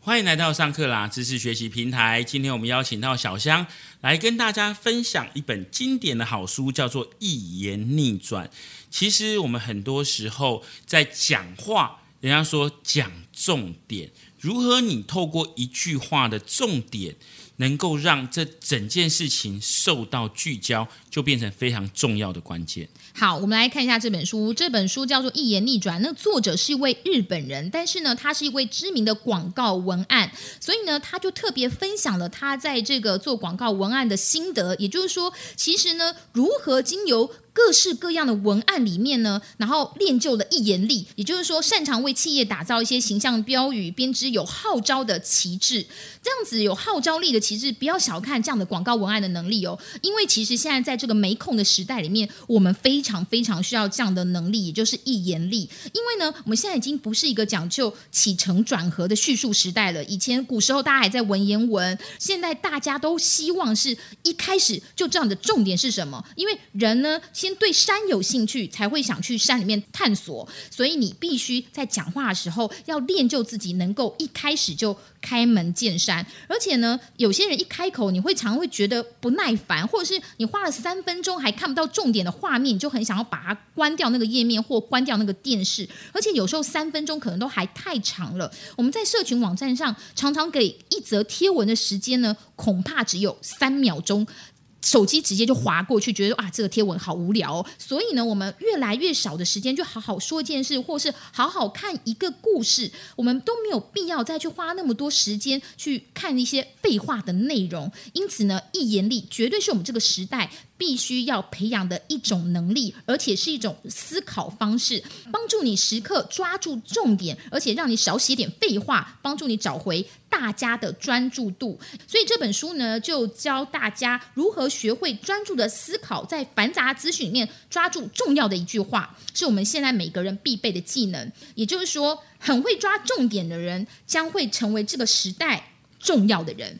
欢迎来到上课啦知识学习平台。今天我们邀请到小香来跟大家分享一本经典的好书，叫做《一言逆转》。其实我们很多时候在讲话，人家说讲重点，如何你透过一句话的重点。能够让这整件事情受到聚焦，就变成非常重要的关键。好，我们来看一下这本书。这本书叫做《一言逆转》，那作者是一位日本人，但是呢，他是一位知名的广告文案，所以呢，他就特别分享了他在这个做广告文案的心得。也就是说，其实呢，如何经由各式各样的文案里面呢，然后练就了一言力，也就是说，擅长为企业打造一些形象标语，编织有号召的旗帜。这样子有号召力的其实，不要小看这样的广告文案的能力哦。因为其实现在在这个没空的时代里面，我们非常非常需要这样的能力，也就是一言力。因为呢，我们现在已经不是一个讲究起承转合的叙述时代了。以前古时候大家还在文言文，现在大家都希望是一开始就这样的重点是什么？因为人呢，先对山有兴趣，才会想去山里面探索。所以你必须在讲话的时候要练就自己，能够一开始就。开门见山，而且呢，有些人一开口，你会常会觉得不耐烦，或者是你花了三分钟还看不到重点的画面，你就很想要把它关掉那个页面或关掉那个电视。而且有时候三分钟可能都还太长了。我们在社群网站上常常给一则贴文的时间呢，恐怕只有三秒钟。手机直接就划过去，觉得啊，这个贴文好无聊。所以呢，我们越来越少的时间，就好好说一件事，或是好好看一个故事，我们都没有必要再去花那么多时间去看一些废话的内容。因此呢，一言力绝对是我们这个时代。必须要培养的一种能力，而且是一种思考方式，帮助你时刻抓住重点，而且让你少写点废话，帮助你找回大家的专注度。所以这本书呢，就教大家如何学会专注的思考，在繁杂资讯里面抓住重要的一句话，是我们现在每个人必备的技能。也就是说，很会抓重点的人，将会成为这个时代重要的人。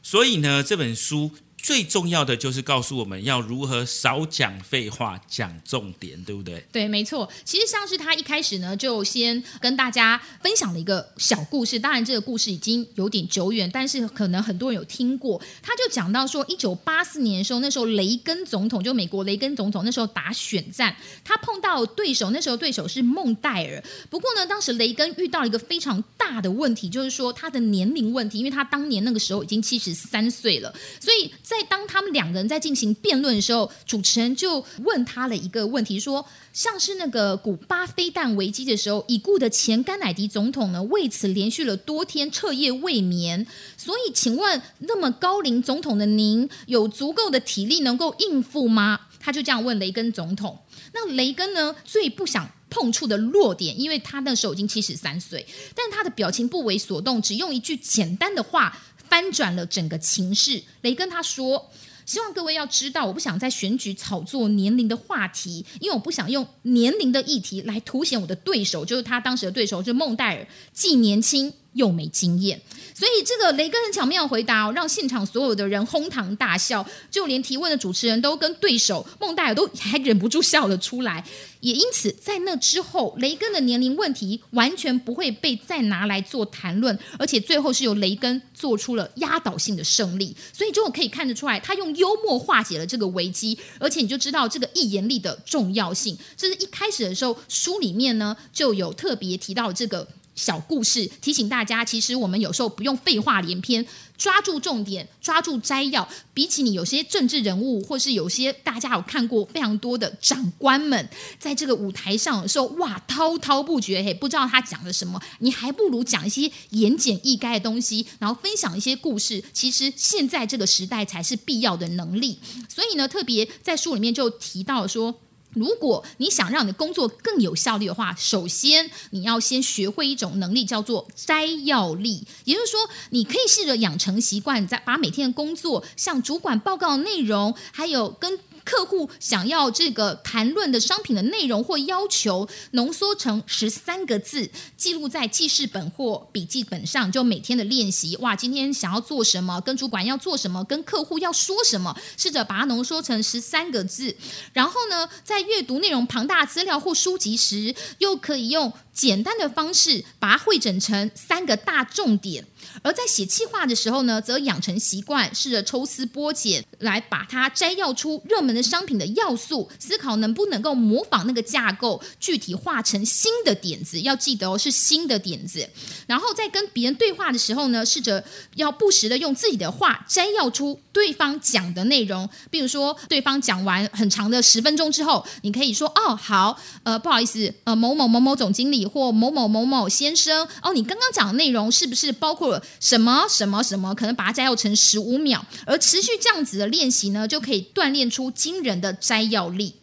所以呢，这本书。最重要的就是告诉我们要如何少讲废话，讲重点，对不对？对，没错。其实像是他一开始呢，就先跟大家分享了一个小故事。当然，这个故事已经有点久远，但是可能很多人有听过。他就讲到说，一九八四年的时候，那时候雷根总统就美国雷根总统那时候打选战，他碰到对手，那时候对手是孟戴尔。不过呢，当时雷根遇到一个非常大的问题，就是说他的年龄问题，因为他当年那个时候已经七十三岁了，所以。在当他们两个人在进行辩论的时候，主持人就问他了一个问题，说：像是那个古巴飞弹危机的时候，已故的前甘乃迪总统呢，为此连续了多天彻夜未眠。所以，请问那么高龄总统的您，有足够的体力能够应付吗？他就这样问雷根总统。那雷根呢，最不想碰触的弱点，因为他那时候已经七十三岁，但他的表情不为所动，只用一句简单的话。翻转了整个情势。雷根他说：“希望各位要知道，我不想在选举炒作年龄的话题，因为我不想用年龄的议题来凸显我的对手，就是他当时的对手，就是孟戴尔，既年轻。”又没经验，所以这个雷根很巧妙回答哦，让现场所有的人哄堂大笑，就连提问的主持人都跟对手孟戴尔都还忍不住笑了出来。也因此，在那之后，雷根的年龄问题完全不会被再拿来做谈论，而且最后是由雷根做出了压倒性的胜利。所以，就可以看得出来，他用幽默化解了这个危机，而且你就知道这个一言力的重要性。这是一开始的时候，书里面呢就有特别提到这个。小故事提醒大家，其实我们有时候不用废话连篇，抓住重点，抓住摘要。比起你有些政治人物，或是有些大家有看过非常多的长官们，在这个舞台上的时候，哇，滔滔不绝，嘿，不知道他讲了什么。你还不如讲一些言简意赅的东西，然后分享一些故事。其实现在这个时代才是必要的能力。所以呢，特别在书里面就提到说。如果你想让你的工作更有效率的话，首先你要先学会一种能力，叫做摘要力。也就是说，你可以试着养成习惯，在把每天的工作向主管报告的内容，还有跟。客户想要这个谈论的商品的内容或要求浓缩成十三个字，记录在记事本或笔记本上，就每天的练习。哇，今天想要做什么？跟主管要做什么？跟客户要说什么？试着把它浓缩成十三个字。然后呢，在阅读内容庞大资料或书籍时，又可以用。简单的方式把它汇整成三个大重点。而在写企划的时候呢，则养成习惯，试着抽丝剥茧，来把它摘要出热门的商品的要素，思考能不能够模仿那个架构，具体化成新的点子。要记得哦，是新的点子。然后在跟别人对话的时候呢，试着要不时的用自己的话摘要出对方讲的内容。比如说，对方讲完很长的十分钟之后，你可以说：“哦，好，呃，不好意思，呃，某某某某总经理或某某某某先生，哦，你刚刚讲的内容是不是包括了？”什么什么什么，可能把它摘要成十五秒，而持续这样子的练习呢，就可以锻炼出惊人的摘要力。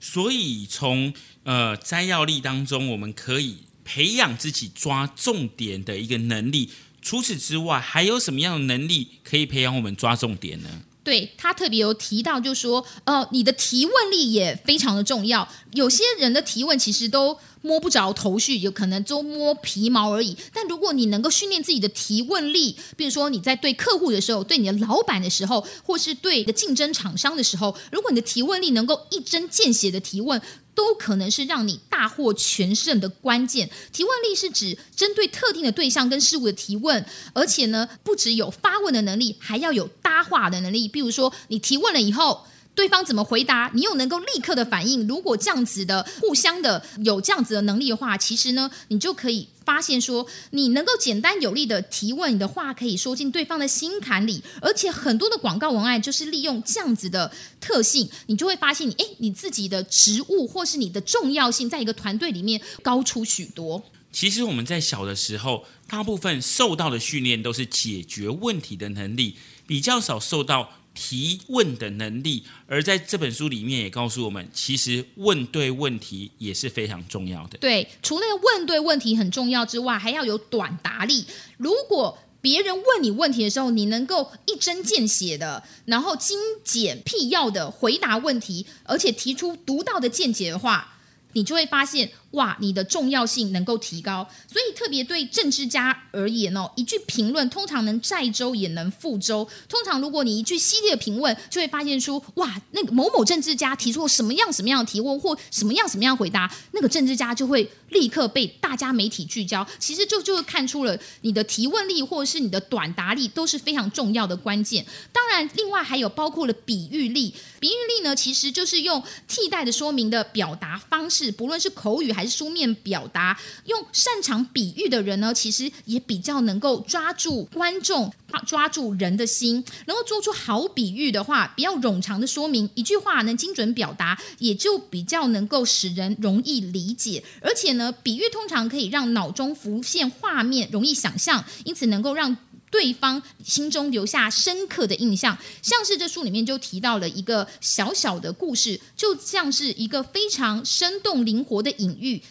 所以从呃摘要力当中，我们可以培养自己抓重点的一个能力。除此之外，还有什么样的能力可以培养我们抓重点呢？对他特别有提到，就是说呃，你的提问力也非常的重要。有些人的提问其实都。摸不着头绪，有可能都摸皮毛而已。但如果你能够训练自己的提问力，比如说你在对客户的时候、对你的老板的时候，或是对你的竞争厂商的时候，如果你的提问力能够一针见血的提问，都可能是让你大获全胜的关键。提问力是指针对特定的对象跟事物的提问，而且呢，不只有发问的能力，还要有搭话的能力。比如说，你提问了以后。对方怎么回答，你又能够立刻的反应。如果这样子的互相的有这样子的能力的话，其实呢，你就可以发现说，你能够简单有力的提问，你的话可以说进对方的心坎里。而且很多的广告文案就是利用这样子的特性，你就会发现，你哎，你自己的职务或是你的重要性，在一个团队里面高出许多。其实我们在小的时候，大部分受到的训练都是解决问题的能力，比较少受到。提问的能力，而在这本书里面也告诉我们，其实问对问题也是非常重要的。对，除了问对问题很重要之外，还要有短答力。如果别人问你问题的时候，你能够一针见血的，然后精简辟要的回答问题，而且提出独到的见解的话，你就会发现。哇，你的重要性能够提高，所以特别对政治家而言哦，一句评论通常能载舟也能覆舟。通常如果你一句犀利的评论，就会发现出哇，那个某某政治家提出什么样什么样的提问或什么样什么样回答，那个政治家就会立刻被大家媒体聚焦。其实就就会看出了你的提问力或者是你的短答力都是非常重要的关键。当然，另外还有包括了比喻力。比喻力呢，其实就是用替代的说明的表达方式，不论是口语还是书面表达，用擅长比喻的人呢，其实也比较能够抓住观众，抓住人的心。能够做出好比喻的话，比较冗长的说明，一句话能精准表达，也就比较能够使人容易理解。而且呢，比喻通常可以让脑中浮现画面，容易想象，因此能够让。对方心中留下深刻的印象，像是这书里面就提到了一个小小的故事，就像是一个非常生动灵活的隐喻。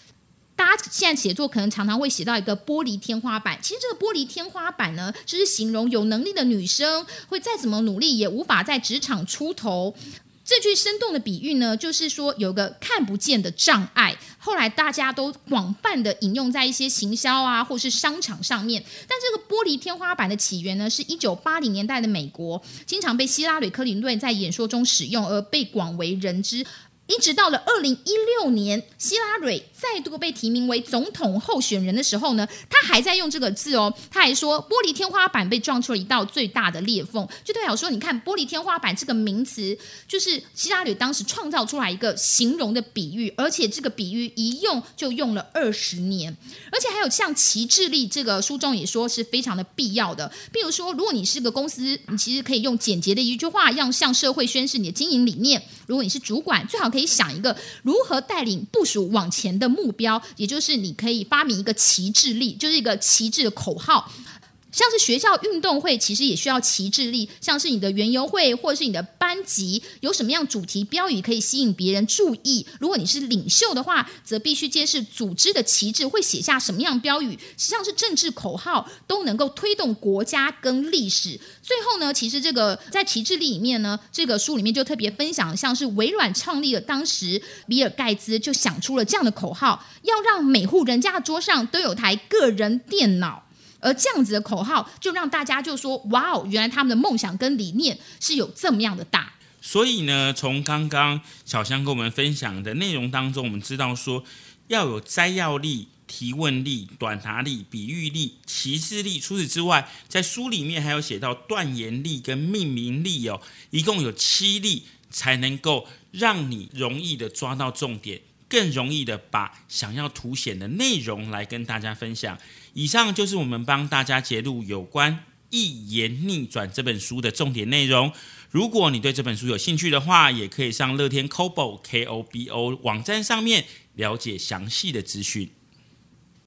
大家现在写作可能常常会写到一个玻璃天花板，其实这个玻璃天花板呢，就是形容有能力的女生会再怎么努力也无法在职场出头。这句生动的比喻呢，就是说有个看不见的障碍，后来大家都广泛的引用在一些行销啊，或是商场上面。但这个玻璃天花板的起源呢，是一九八零年代的美国，经常被希拉里·克林顿在演说中使用，而被广为人知。一直到了二零一六年，希拉蕊再度被提名为总统候选人的时候呢，他还在用这个字哦，他还说玻璃天花板被撞出了一道最大的裂缝，就代表说，你看玻璃天花板这个名词，就是希拉蕊当时创造出来一个形容的比喻，而且这个比喻一用就用了二十年，而且还有像旗帜力这个书中也说是非常的必要的，比如说，如果你是个公司，你其实可以用简洁的一句话，要向社会宣示你的经营理念；如果你是主管，最好。可以想一个如何带领部署往前的目标，也就是你可以发明一个旗帜力，就是一个旗帜的口号。像是学校运动会，其实也需要旗帜力。像是你的园游会，或者是你的班级，有什么样主题标语可以吸引别人注意？如果你是领袖的话，则必须揭示组织的旗帜，会写下什么样标语？像是政治口号，都能够推动国家跟历史。最后呢，其实这个在旗帜力里面呢，这个书里面就特别分享，像是微软创立了当时比尔盖茨就想出了这样的口号，要让每户人家的桌上都有台个人电脑。而这样子的口号，就让大家就说：“哇哦，原来他们的梦想跟理念是有这么样的大。”所以呢，从刚刚小香跟我们分享的内容当中，我们知道说要有摘要力，提问力、短答力、比喻力、歧视力。除此之外，在书里面还有写到断言力跟命名力哦，一共有七力，才能够让你容易的抓到重点，更容易的把想要凸显的内容来跟大家分享。以上就是我们帮大家揭露有关《一言逆转》这本书的重点内容。如果你对这本书有兴趣的话，也可以上乐天 Kobo K O B O 网站上面了解详细的资讯。